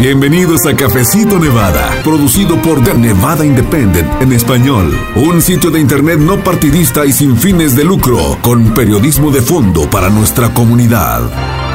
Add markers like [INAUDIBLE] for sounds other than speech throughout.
Bienvenidos a Cafecito Nevada, producido por The Nevada Independent en español, un sitio de internet no partidista y sin fines de lucro, con periodismo de fondo para nuestra comunidad.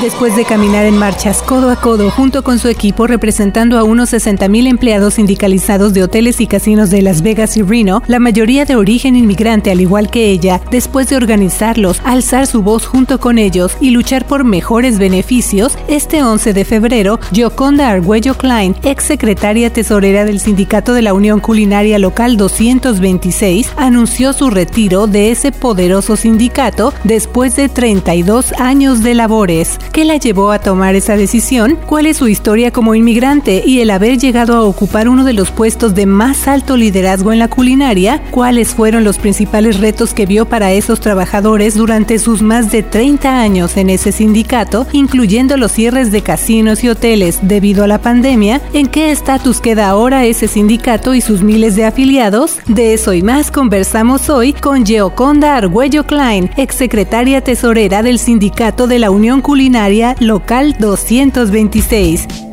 Después de caminar en marchas codo a codo junto con su equipo representando a unos 60.000 empleados sindicalizados de hoteles y casinos de Las Vegas y Reno, la mayoría de origen inmigrante al igual que ella, después de organizarlos, alzar su voz junto con ellos y luchar por mejores beneficios, este 11 de febrero, Gioconda Argüello Klein, ex secretaria tesorera del Sindicato de la Unión Culinaria Local 226, anunció su retiro de ese poderoso sindicato después de 32 años de labores. ¿Qué la llevó a tomar esa decisión? ¿Cuál es su historia como inmigrante y el haber llegado a ocupar uno de los puestos de más alto liderazgo en la culinaria? ¿Cuáles fueron los principales retos que vio para esos trabajadores durante sus más de 30 años en ese sindicato, incluyendo los cierres de casinos y hoteles debido a la pandemia? ¿En qué estatus queda ahora ese sindicato y sus miles de afiliados? De eso y más conversamos hoy con Geoconda Argüello Klein, exsecretaria tesorera del Sindicato de la Unión Culinaria local 226.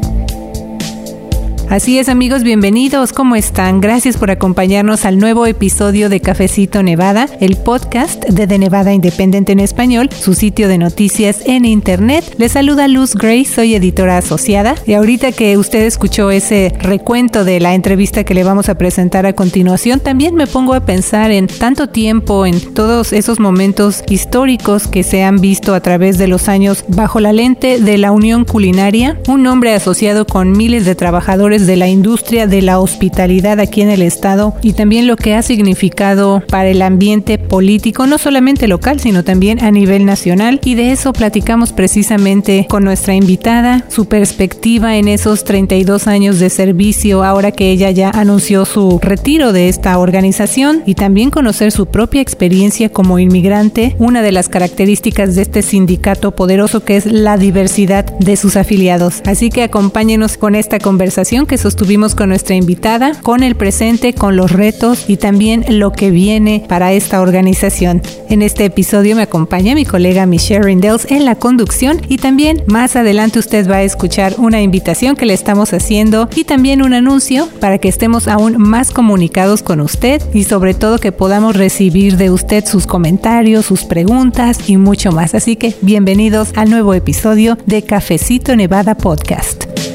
Así es amigos, bienvenidos, ¿cómo están? Gracias por acompañarnos al nuevo episodio de Cafecito Nevada, el podcast de The Nevada Independiente en español, su sitio de noticias en internet. Les saluda Luz Gray, soy editora asociada y ahorita que usted escuchó ese recuento de la entrevista que le vamos a presentar a continuación, también me pongo a pensar en tanto tiempo, en todos esos momentos históricos que se han visto a través de los años bajo la lente de la Unión Culinaria, un nombre asociado con miles de trabajadores de la industria de la hospitalidad aquí en el estado y también lo que ha significado para el ambiente político, no solamente local, sino también a nivel nacional. Y de eso platicamos precisamente con nuestra invitada, su perspectiva en esos 32 años de servicio, ahora que ella ya anunció su retiro de esta organización y también conocer su propia experiencia como inmigrante, una de las características de este sindicato poderoso que es la diversidad de sus afiliados. Así que acompáñenos con esta conversación que sostuvimos con nuestra invitada, con el presente, con los retos y también lo que viene para esta organización. En este episodio me acompaña mi colega Michelle Rindels en la conducción y también más adelante usted va a escuchar una invitación que le estamos haciendo y también un anuncio para que estemos aún más comunicados con usted y sobre todo que podamos recibir de usted sus comentarios, sus preguntas y mucho más. Así que bienvenidos al nuevo episodio de Cafecito Nevada Podcast.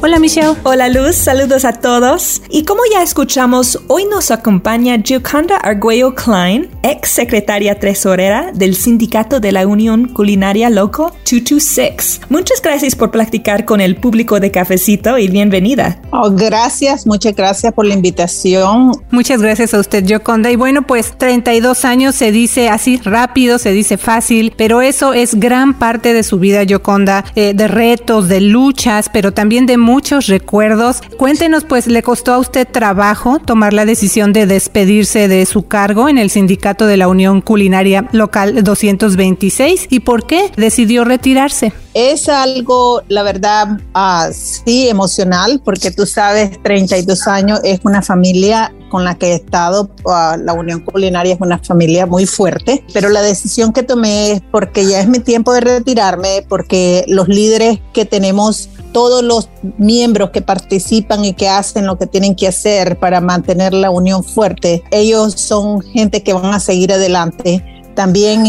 Hola Michelle. Hola Luz, saludos a todos. Y como ya escuchamos, hoy nos acompaña Gioconda Arguello Klein, ex secretaria tesorera del Sindicato de la Unión Culinaria Loco 226. Muchas gracias por platicar con el público de Cafecito y bienvenida. Oh, gracias, muchas gracias por la invitación. Muchas gracias a usted, Gioconda. Y bueno, pues 32 años se dice así rápido, se dice fácil, pero eso es gran parte de su vida, Gioconda, eh, de retos, de luchas, pero también de muchos recuerdos. Cuéntenos, pues, ¿le costó a usted trabajo tomar la decisión de despedirse de su cargo en el sindicato de la Unión Culinaria Local 226? ¿Y por qué decidió retirarse? Es algo, la verdad, uh, sí, emocional, porque tú sabes, 32 años es una familia con la que he estado, uh, la Unión Culinaria es una familia muy fuerte, pero la decisión que tomé es porque ya es mi tiempo de retirarme, porque los líderes que tenemos todos los miembros que participan y que hacen lo que tienen que hacer para mantener la unión fuerte, ellos son gente que van a seguir adelante. También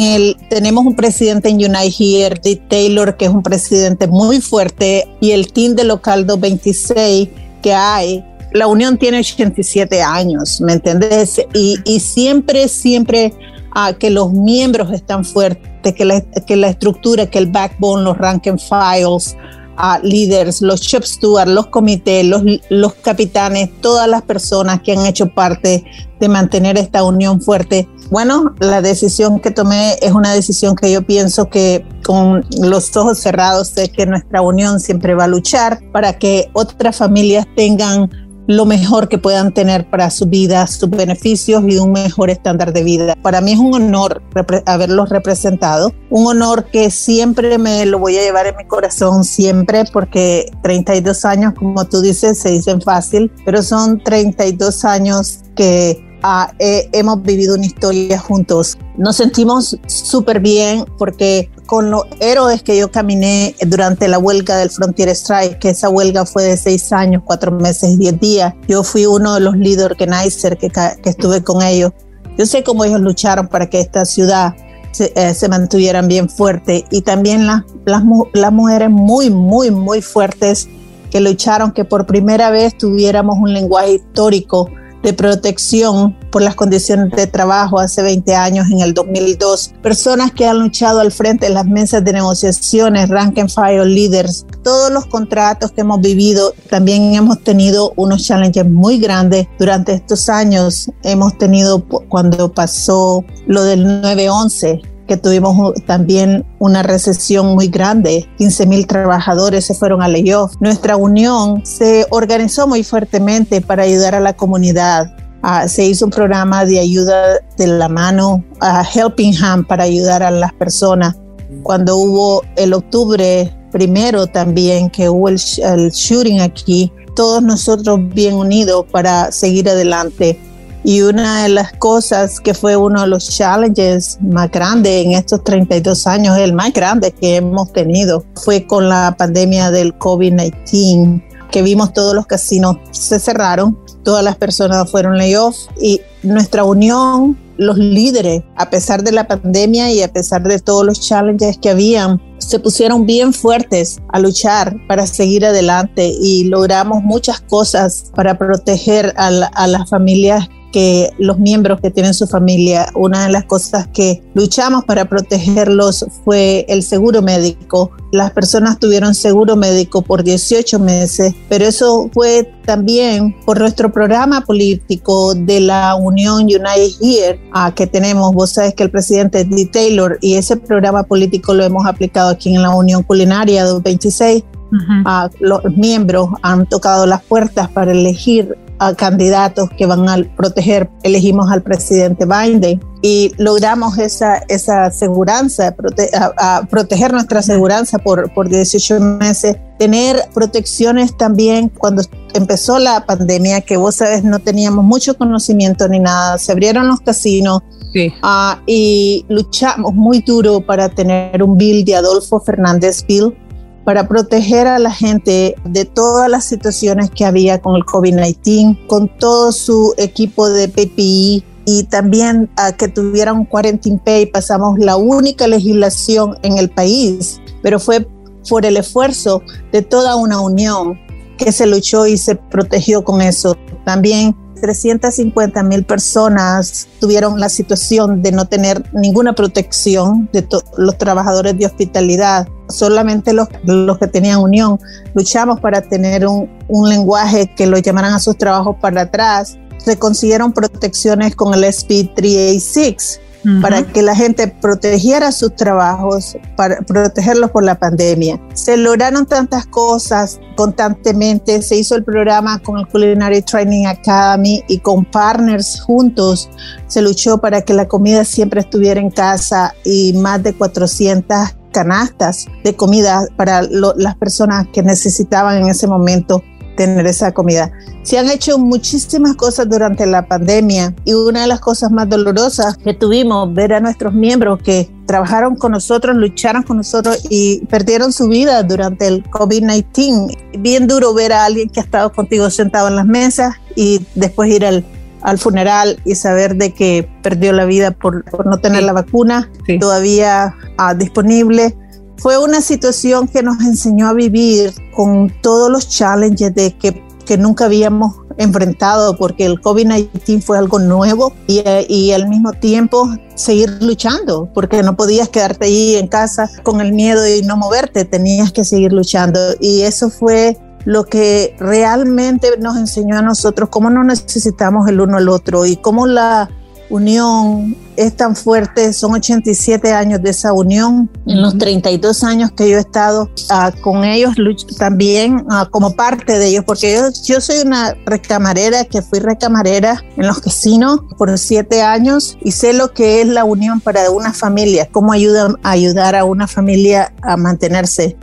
tenemos un presidente en Unite Here, Dick Taylor, que es un presidente muy fuerte, y el team de Local 226 que hay. La unión tiene 87 años, ¿me entiendes? Y, siempre, siempre uh, que los miembros están fuertes, que la, que la estructura, que el backbone, los rank and files, a líderes, los shop stewards, los comités, los, los capitanes, todas las personas que han hecho parte de mantener esta unión fuerte. Bueno, la decisión que tomé es una decisión que yo pienso que con los ojos cerrados sé que nuestra unión siempre va a luchar para que otras familias tengan lo mejor que puedan tener para su vida, sus beneficios y un mejor estándar de vida. Para mí es un honor haberlos representado, un honor que siempre me lo voy a llevar en mi corazón, siempre, porque 32 años, como tú dices, se dicen fácil, pero son 32 años que ah, hemos vivido una historia juntos. Nos sentimos súper bien porque con los héroes que yo caminé durante la huelga del Frontier Strike, que esa huelga fue de seis años, cuatro meses y diez días, yo fui uno de los lead organizers que, que estuve con ellos. Yo sé cómo ellos lucharon para que esta ciudad se, eh, mantuvieran bien fuerte y también las, mujeres muy, muy, muy fuertes que lucharon que por primera vez tuviéramos un lenguaje histórico de protección por las condiciones de trabajo hace 20 años en el 2002. Personas que han luchado al frente de las mesas de negociaciones, rank and file leaders, todos los contratos que hemos vivido, también hemos tenido unos challenges muy grandes durante estos años. Hemos tenido cuando pasó lo del 911, que tuvimos también una recesión muy grande. 15 mil trabajadores se fueron a layoff. Nuestra unión se organizó muy fuertemente para ayudar a la comunidad. Uh, se hizo un programa de ayuda de la mano, a Helping Hand, para ayudar a las personas. Cuando hubo el octubre primero también, que hubo el shooting aquí, todos nosotros bien unidos para seguir adelante. Y una de las cosas que fue uno de los challenges más grandes en estos 32 años, el más grande que hemos tenido, fue con la pandemia del COVID-19, que vimos todos los casinos se cerraron, todas las personas fueron layoff y nuestra unión, los líderes, a pesar de la pandemia y a pesar de todos los challenges que habían, se pusieron bien fuertes a luchar para seguir adelante y logramos muchas cosas para proteger a, la, a las familias que los miembros que tienen su familia, una de las cosas que luchamos para protegerlos fue el seguro médico. Las personas tuvieron seguro médico por 18 meses, pero eso fue también por nuestro programa político de la Unión United Here ah, que tenemos. Vos sabes que el presidente D. Taylor y ese programa político lo hemos aplicado aquí en la Unión Culinaria 226 Uh los miembros han tocado las puertas para elegir a candidatos que van a proteger. Elegimos al presidente Biden y logramos esa, esa aseguranza, prote a, a proteger nuestra aseguranza por, por 18 meses. Tener protecciones también cuando empezó la pandemia, que vos sabes, no teníamos mucho conocimiento ni nada. Se abrieron los casinos, Sí. Uh, y luchamos muy duro para tener un bill de Adolfo Fernández Bill para proteger a la gente de todas las situaciones que había con el COVID-19, con todo su equipo de PPI y también a que tuvieran un quarantine pay. Pasamos la única legislación en el país, pero fue por el esfuerzo de toda una unión que se luchó y se protegió con eso. También 350 mil personas tuvieron la situación de no tener ninguna protección de los trabajadores de hospitalidad. Solamente los, los que tenían unión luchamos para tener un, lenguaje que lo llamaran a sus trabajos para atrás. Se consiguieron protecciones con el SP 386 para que la gente protegiera sus trabajos, para protegerlos por la pandemia. Se lograron tantas cosas constantemente, se hizo el programa con el Culinary Training Academy y con partners juntos. Se luchó para que la comida siempre estuviera en casa y más de 400 canastas de comida para las personas que necesitaban en ese momento tener esa comida. Se han hecho muchísimas cosas durante la pandemia y una de las cosas más dolorosas que tuvimos, ver a nuestros miembros que trabajaron con nosotros, lucharon con nosotros y perdieron su vida durante el COVID-19. Bien duro ver a alguien que ha estado contigo sentado en las mesas y después ir al, al funeral y saber de que perdió la vida por, por no tener la vacuna sí. todavía ah, disponible fue una situación que nos enseñó a vivir con todos los challenges de que, que nunca habíamos enfrentado porque el COVID-19 fue algo nuevo y, y, al mismo tiempo seguir luchando porque no podías quedarte ahí en casa con el miedo y no moverte, tenías que seguir luchando. Y eso fue lo que realmente nos enseñó a nosotros cómo no necesitamos el uno al otro y cómo la unión es tan fuerte, son 87 años de esa unión, en los 32 años que yo he estado uh, con ellos también uh, como parte de ellos, porque yo, yo, soy una recamarera que fui recamarera en los casinos por siete años y sé lo que es la unión para una familia, cómo ayuda a ayudar a una familia a mantenerse.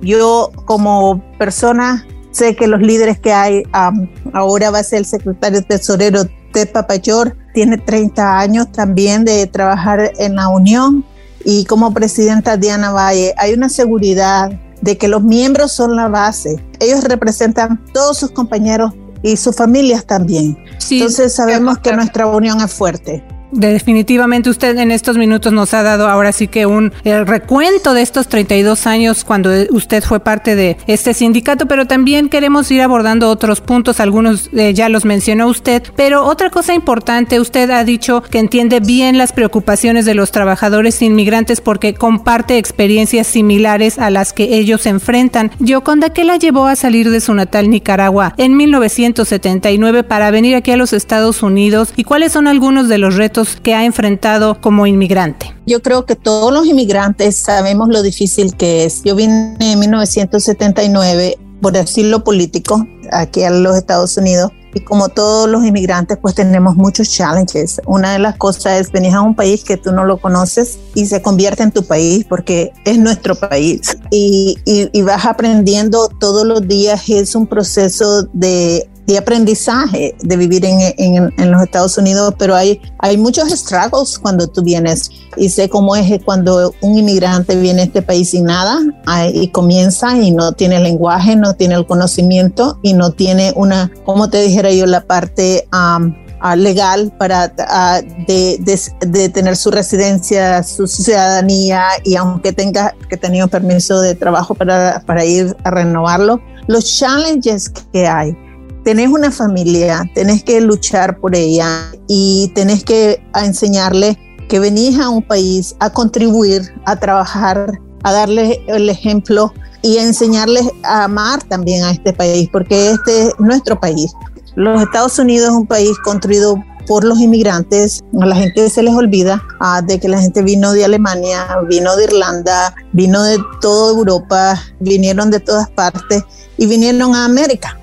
Yo como persona sé que los líderes que hay, um, ahora va a ser el secretario tesorero Ted Papayor tiene 30 años también de trabajar en la Unión y como presidenta Diana Valle hay una seguridad de que los miembros son la base. Ellos representan todos sus compañeros y sus familias también. Entonces sabemos que nuestra unión es fuerte. Definitivamente usted en estos minutos nos ha dado ahora sí que un recuento de estos 32 años cuando usted fue parte de este sindicato, pero también queremos ir abordando otros puntos, algunos eh, ya los mencionó usted, pero otra cosa importante, usted ha dicho que entiende bien las preocupaciones de los trabajadores inmigrantes porque comparte experiencias similares a las que ellos enfrentan. Yoconda, ¿qué la llevó a salir de su natal Nicaragua en 1979 para venir aquí a los Estados Unidos y cuáles son algunos de los retos que ha enfrentado como inmigrante? Yo creo que todos los inmigrantes sabemos lo difícil que es. Yo vine en 1979 por decirlo político aquí a los Estados Unidos y como todos los inmigrantes pues tenemos muchos challenges. Una de las cosas es venir a un país que tú no lo conoces y se convierte en tu país porque es nuestro país y, y vas aprendiendo todos los días. Es un proceso de de aprendizaje de vivir en, en, en, los Estados Unidos, pero hay, hay muchos struggles cuando tú vienes. Y sé cómo es cuando un inmigrante viene a este país sin nada y comienza y no tiene lenguaje, no tiene el conocimiento y no tiene una, como te dijera yo, la parte... Um, legal para de, de, de, tener su residencia, su ciudadanía y aunque tenga que tener permiso de trabajo para, para ir a renovarlo, los challenges que hay tenés una familia, tenés que luchar por ella y tenés que enseñarle que venís a un país a contribuir, a trabajar, a darles el ejemplo y a enseñarles a amar también a este país, porque este es nuestro país. Los Estados Unidos es un país construido por los inmigrantes. A la gente se les olvida ah, de que la gente vino de Alemania, vino de Irlanda, vino de toda Europa, vinieron de todas partes y vinieron a América.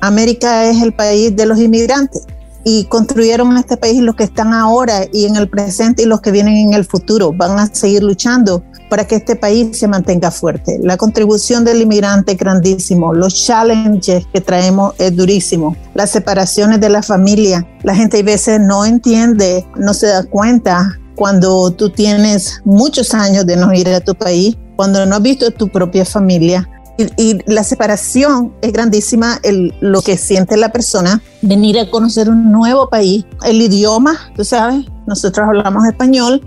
América es el país de los inmigrantes y construyeron este país los que están ahora y en el presente y los que vienen en el futuro. Van a seguir luchando para que este país se mantenga fuerte. La contribución del inmigrante es grandísimo. Los challenges que traemos es durísimo. Las separaciones de la familia. La gente a veces no entiende, no se da cuenta cuando tú tienes muchos años de no ir a tu país, cuando no has visto tu propia familia, y, la separación es grandísima, el, lo que siente la persona, venir a conocer un nuevo país, el idioma, tú sabes, nosotros hablamos español,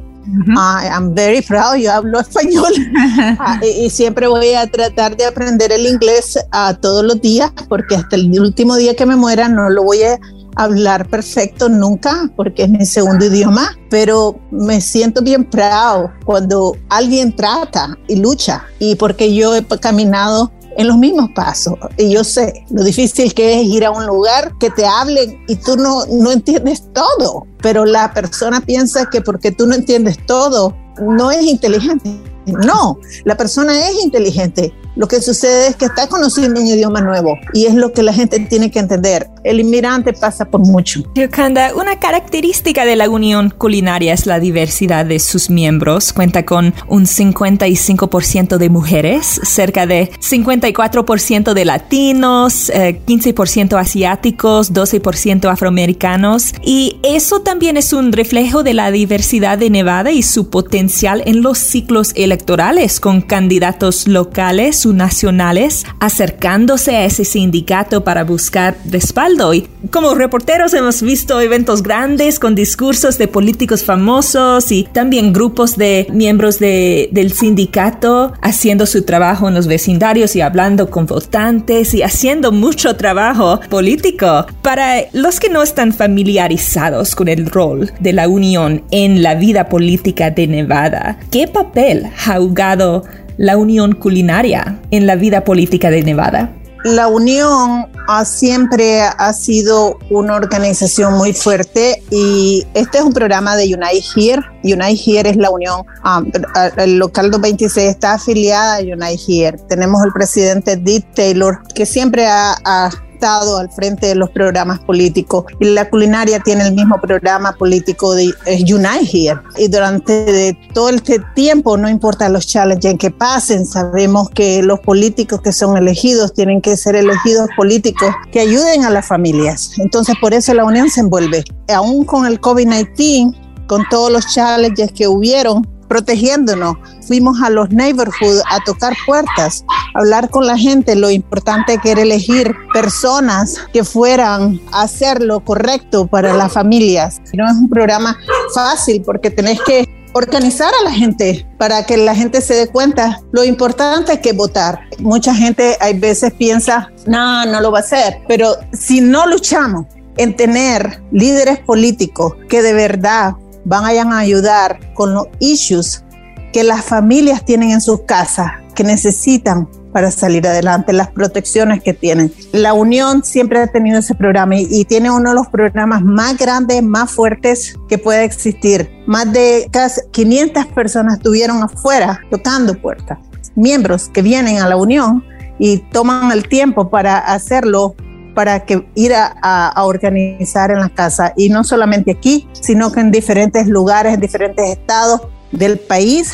I'm very proud, yo hablo español. [LAUGHS] Ah, y, siempre voy a tratar de aprender el inglés uh, todos los días porque hasta el último día que me muera no lo voy a hablar perfecto nunca porque es mi segundo idioma, pero me siento bien proud cuando alguien trata y lucha y porque yo he caminado en los mismos pasos. Y yo sé lo difícil que es ir a un lugar que te hablen y tú no, no entiendes todo, pero la persona piensa que porque tú no entiendes todo, no es inteligente. No, la persona es inteligente lo que sucede es que está conociendo un idioma nuevo y es lo que la gente tiene que entender. El inmigrante pasa por mucho. Yokanda, una característica de la Unión Culinaria es la diversidad de sus miembros. Cuenta con un 55% de mujeres, cerca de 54% de latinos, 15% eh, asiáticos, 12% afroamericanos. Y eso también es un reflejo de la diversidad de Nevada y su potencial en los ciclos electorales con candidatos locales nacionales acercándose a ese sindicato para buscar respaldo. Y como reporteros hemos visto eventos grandes con discursos de políticos famosos y también grupos de miembros de, del sindicato haciendo su trabajo en los vecindarios y hablando con votantes y haciendo mucho trabajo político. Para los que no están familiarizados con el rol de la Unión en la vida política de Nevada, ¿qué papel ha jugado la Unión Culinaria en la vida política de Nevada? La Unión ha, siempre ha sido una organización muy fuerte y este es un programa de Unite Here. Unite Here es la unión, um, el local 226 está afiliada a Unite Here. Tenemos el presidente Dick Taylor que siempre ha estado al frente de los programas políticos y la culinaria tiene el mismo programa político de Unite Here. Y durante todo este tiempo, no importa los challenges que pasen, sabemos que los políticos que son elegidos tienen que ser elegidos políticos que ayuden a las familias. Entonces, por eso la Unión se envuelve. Aún con el COVID-19, con todos los challenges que hubieron, protegiéndonos. Fuimos a los neighborhoods a tocar puertas, a hablar con la gente. Lo importante que era elegir personas que fueran a hacer lo correcto para las familias. No es un programa fácil porque tenés que organizar a la gente para que la gente se dé cuenta lo importante es que votar. Mucha gente hay veces piensa, no, no lo va a hacer, pero si no luchamos en tener líderes políticos que de verdad van a ayudar con los issues que las familias tienen en sus casas, que necesitan para salir adelante, las protecciones que tienen. La Unión siempre ha tenido ese programa y, tiene uno de los programas más grandes, más fuertes que puede existir. Más de casi 500 personas estuvieron afuera tocando puertas. Miembros que vienen a la Unión y toman el tiempo para hacerlo para que ir a, organizar en la casa y no solamente aquí, sino que en diferentes lugares, en diferentes estados del país.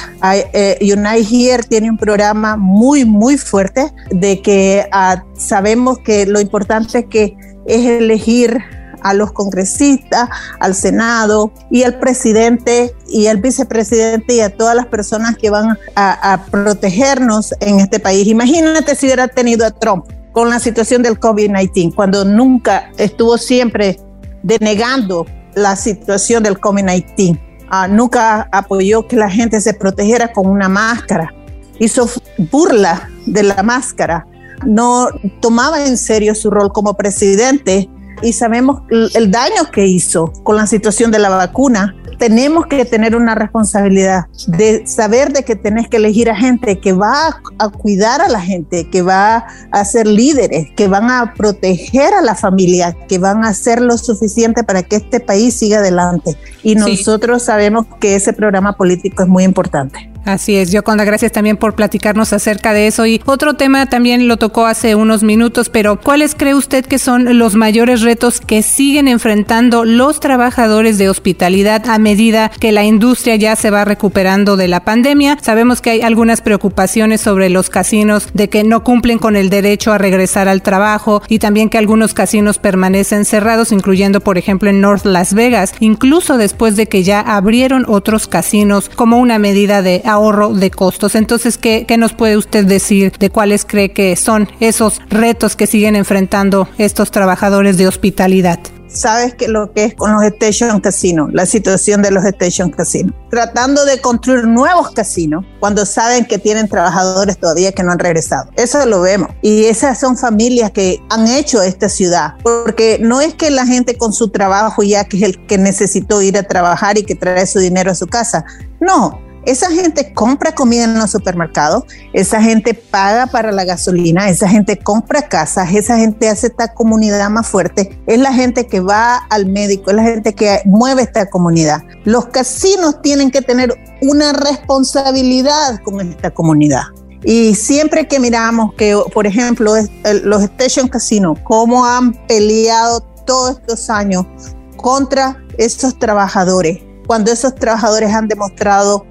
Eh, Unite Here tiene un programa muy, muy fuerte de que ah, sabemos que lo importante que es elegir a los congresistas, al Senado y al presidente y al vicepresidente y a todas las personas que van a, a protegernos en este país. Imagínate si hubiera tenido a Trump con la situación del COVID-19, cuando nunca estuvo siempre denegando la situación del COVID-19. Ah, nunca apoyó que la gente se protegiera con una máscara. Hizo burla de la máscara. No tomaba en serio su rol como presidente y sabemos el daño que hizo con la situación de la vacuna tenemos que tener una responsabilidad de saber de que tenés que elegir a gente que va a, cuidar a la gente, que va a ser líderes, que van a proteger a la familia, que van a hacer lo suficiente para que este país siga adelante. Y nosotros sabemos que ese programa político es muy importante. Así es, Yoconda, gracias también por platicarnos acerca de eso. Y otro tema también lo tocó hace unos minutos, pero ¿cuáles cree usted que son los mayores retos que siguen enfrentando los trabajadores de hospitalidad a medida que la industria ya se va recuperando de la pandemia? Sabemos que hay algunas preocupaciones sobre los casinos de que no cumplen con el derecho a regresar al trabajo y también que algunos casinos permanecen cerrados, incluyendo por ejemplo en North Las Vegas, incluso después de que ya abrieron otros casinos como una medida de ahorro de costos. Entonces, ¿qué, ¿qué, nos puede usted decir de cuáles cree que son esos retos que siguen enfrentando estos trabajadores de hospitalidad? sabes que lo que es con los station casinos, la situación de los station casinos, tratando de construir nuevos casinos cuando saben que tienen trabajadores todavía que no han regresado. Eso lo vemos. Y esas son familias que han hecho esta ciudad, porque no es que la gente con su trabajo ya que es el que necesitó ir a trabajar y que trae su dinero a su casa. No, esa gente compra comida en los supermercados, esa gente paga para la gasolina, esa gente compra casas, esa gente hace esta comunidad más fuerte, es la gente que va al médico, es la gente que mueve esta comunidad. Los casinos tienen que tener una responsabilidad con esta comunidad. Y siempre que miramos que, por ejemplo, los Station Casinos, cómo han peleado todos estos años contra esos trabajadores, cuando esos trabajadores han demostrado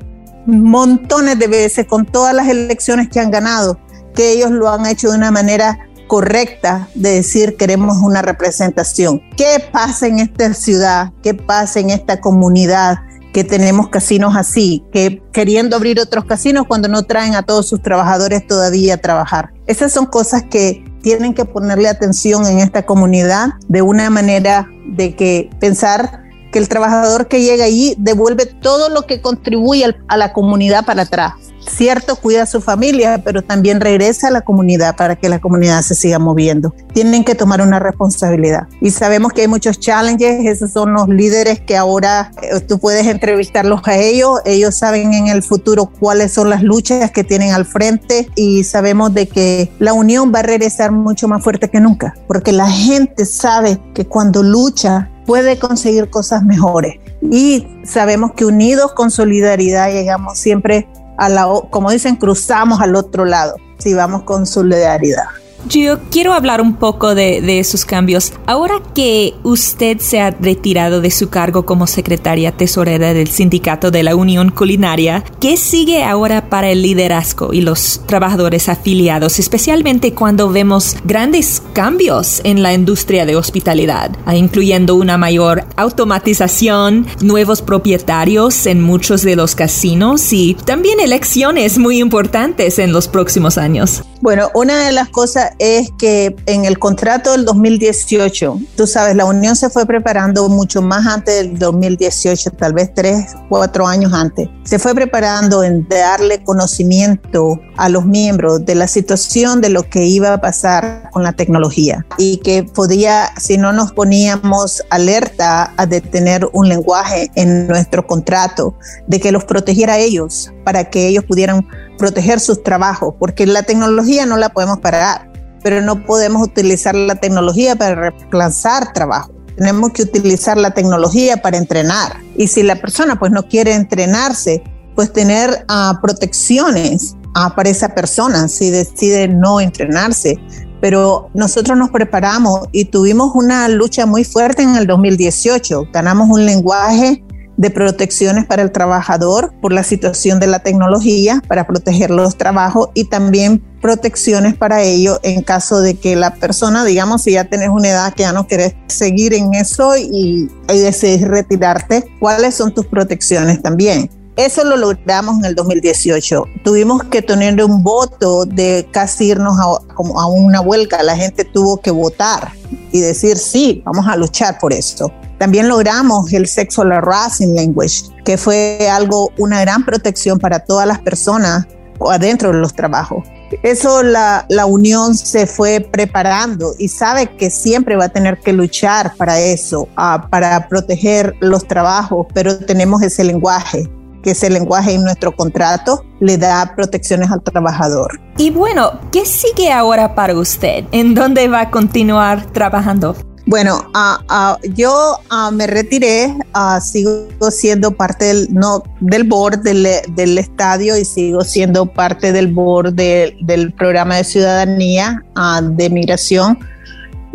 montones de veces con todas las elecciones que han ganado, que ellos lo han hecho de una manera correcta de decir queremos una representación. ¿Qué pasa en esta ciudad? ¿Qué pasa en esta comunidad? que tenemos casinos así, que queriendo abrir otros casinos cuando no traen a todos sus trabajadores todavía a trabajar. Esas son cosas que tienen que ponerle atención en esta comunidad de una manera de que pensar que el trabajador que llega allí devuelve todo lo que contribuye a la comunidad para atrás. Cierto, cuida a su familia, pero también regresa a la comunidad para que la comunidad se siga moviendo. Tienen que tomar una responsabilidad. Y sabemos que hay muchos challenges, esos son los líderes que ahora eh, tú puedes entrevistarlos a ellos, ellos saben en el futuro cuáles son las luchas que tienen al frente y sabemos de que la unión va a regresar mucho más fuerte que nunca, porque la gente sabe que cuando lucha puede conseguir cosas mejores. Y sabemos que unidos con solidaridad llegamos siempre a la, como dicen, cruzamos al otro lado, si vamos con solidaridad. Yo quiero hablar un poco de, de, esos cambios. Ahora que usted se ha retirado de su cargo como secretaria tesorera del sindicato de la Unión Culinaria, ¿qué sigue ahora para el liderazgo y los trabajadores afiliados, especialmente cuando vemos grandes cambios en la industria de hospitalidad, incluyendo una mayor automatización, nuevos propietarios en muchos de los casinos y también elecciones muy importantes en los próximos años? Bueno, una de las cosas es que en el contrato del 2018, tú sabes, la Unión se fue preparando mucho más antes del 2018, tal vez tres, cuatro años antes. Se fue preparando en darle conocimiento a los miembros de la situación de lo que iba a pasar con la tecnología y que podía, si no nos poníamos alerta a de tener un lenguaje en nuestro contrato, de que los protegiera a ellos para que ellos pudieran proteger sus trabajos, porque la tecnología no la podemos parar, pero no podemos utilizar la tecnología para reemplazar trabajo. Tenemos que utilizar la tecnología para entrenar. Y si la persona pues no quiere entrenarse, pues tener uh, protecciones uh, para esa persona si decide no entrenarse. Pero nosotros nos preparamos y tuvimos una lucha muy fuerte en el 2018. Ganamos un lenguaje de protecciones para el trabajador por la situación de la tecnología, para proteger los trabajos y también protecciones para ello en caso de que la persona, digamos, si ya tienes una edad que ya no quieres seguir en eso y, y retirarte, ¿cuáles son tus protecciones también? Eso lo logramos en el 2018. Tuvimos que tener un voto de casi irnos a, como a una huelga. La gente tuvo que votar y decir, sí, vamos a luchar por esto. También logramos el Sexual Harassing Language, que fue algo, una gran protección para todas las personas adentro de los trabajos. Eso la, la, unión se fue preparando y sabe que siempre va a tener que luchar para eso, uh, para proteger los trabajos, pero tenemos ese lenguaje que ese lenguaje en nuestro contrato le da protecciones al trabajador. Y bueno, ¿qué sigue ahora para usted? ¿En dónde va a continuar trabajando? Bueno, uh, uh, yo uh, me retiré, sigo siendo parte del, no, del board del, del, estadio y sigo siendo parte del board de, del programa de ciudadanía de migración.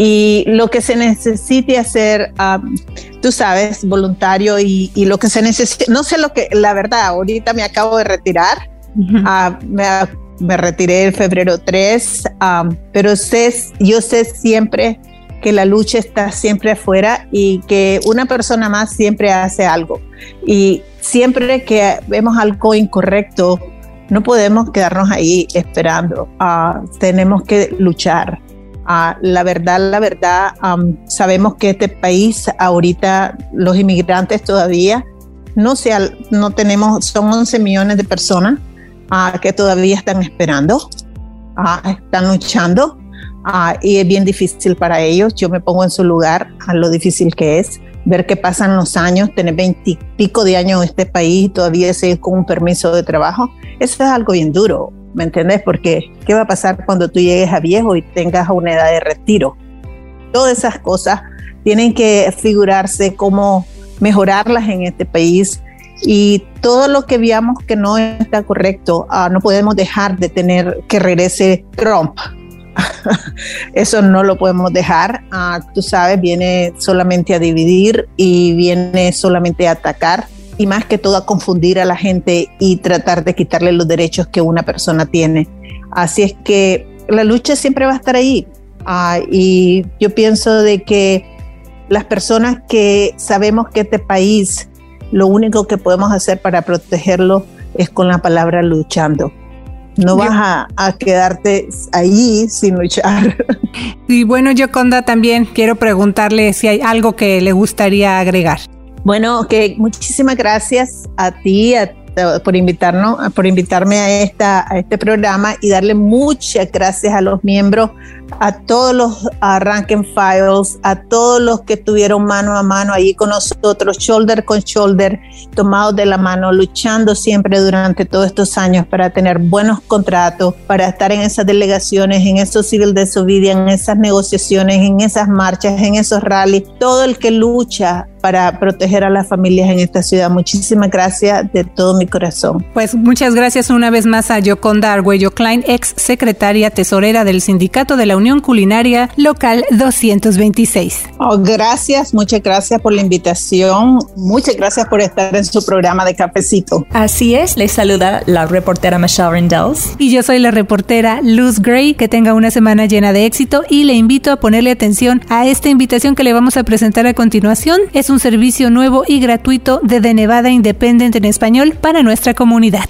Y lo que se necesite hacer, tú sabes, voluntario y, y, lo que se necesite, no sé lo que, la verdad, ahorita me acabo de retirar, me, me, retiré el febrero 3, pero sé, yo sé siempre que la lucha está siempre afuera y que una persona más siempre hace algo. Y siempre que vemos algo incorrecto, no podemos quedarnos ahí esperando. Uh, tenemos que luchar. Uh, la verdad, la verdad, um, sabemos que este país ahorita los inmigrantes todavía no, sea, no tenemos, son 11 millones de personas uh, que todavía están esperando, están luchando y es bien difícil para ellos. Yo me pongo en su lugar a lo difícil que es ver que pasan los años, tener veintipico de años en este país y todavía seguir con un permiso de trabajo. Eso es algo bien duro, ¿me entiendes? Porque ¿qué va a pasar cuando tú llegues a viejo y tengas una edad de retiro? Todas esas cosas tienen que figurarse cómo mejorarlas en este país y todo lo que veamos que no está correcto, uh, no podemos dejar de tener que regrese Trump [LAUGHS] Eso no lo podemos dejar. Ah, tú sabes, viene solamente a dividir y viene solamente a atacar y más que todo a confundir a la gente y tratar de quitarle los derechos que una persona tiene. Así es que la lucha siempre va a estar ahí. Ah, y yo pienso de que las personas que sabemos que este país, lo único que podemos hacer para protegerlo es con la palabra luchando no vas a, quedarte ahí sin luchar. Y bueno, Yoconda, también quiero preguntarle si hay algo que le gustaría agregar. Bueno, que muchísimas gracias a ti por invitarnos, por invitarme a esta a este programa y darle muchas gracias a los miembros a todos los rank and files, a todos los que estuvieron mano a mano allí con nosotros, shoulder con shoulder, tomados de la mano, luchando siempre durante todos estos años para tener buenos contratos, para estar en esas delegaciones, en esos civil disobedience, en esas negociaciones, en esas marchas, en esos rallies, todo el que lucha para proteger a las familias en esta ciudad. Muchísimas gracias de todo mi corazón. Pues muchas gracias una vez más a Yoconda Argüello Klein, ex secretaria tesorera del Sindicato de la Unión Culinaria Local 226. Oh, gracias, muchas gracias por la invitación. Muchas gracias por estar en su programa de cafecito. Así es, les saluda la reportera Michelle Rendells. Y yo soy la reportera Luz Gray. Que tenga una semana llena de éxito y le invito a ponerle atención a esta invitación que le vamos a presentar a continuación. Es un servicio nuevo y gratuito de The Nevada Independent en español para nuestra comunidad.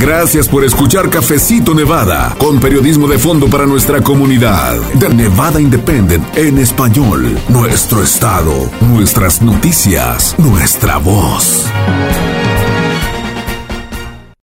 Gracias por escuchar Cafecito Nevada, con periodismo de fondo para nuestra comunidad. De Nevada Independent en español. Nuestro estado, nuestras noticias, nuestra voz.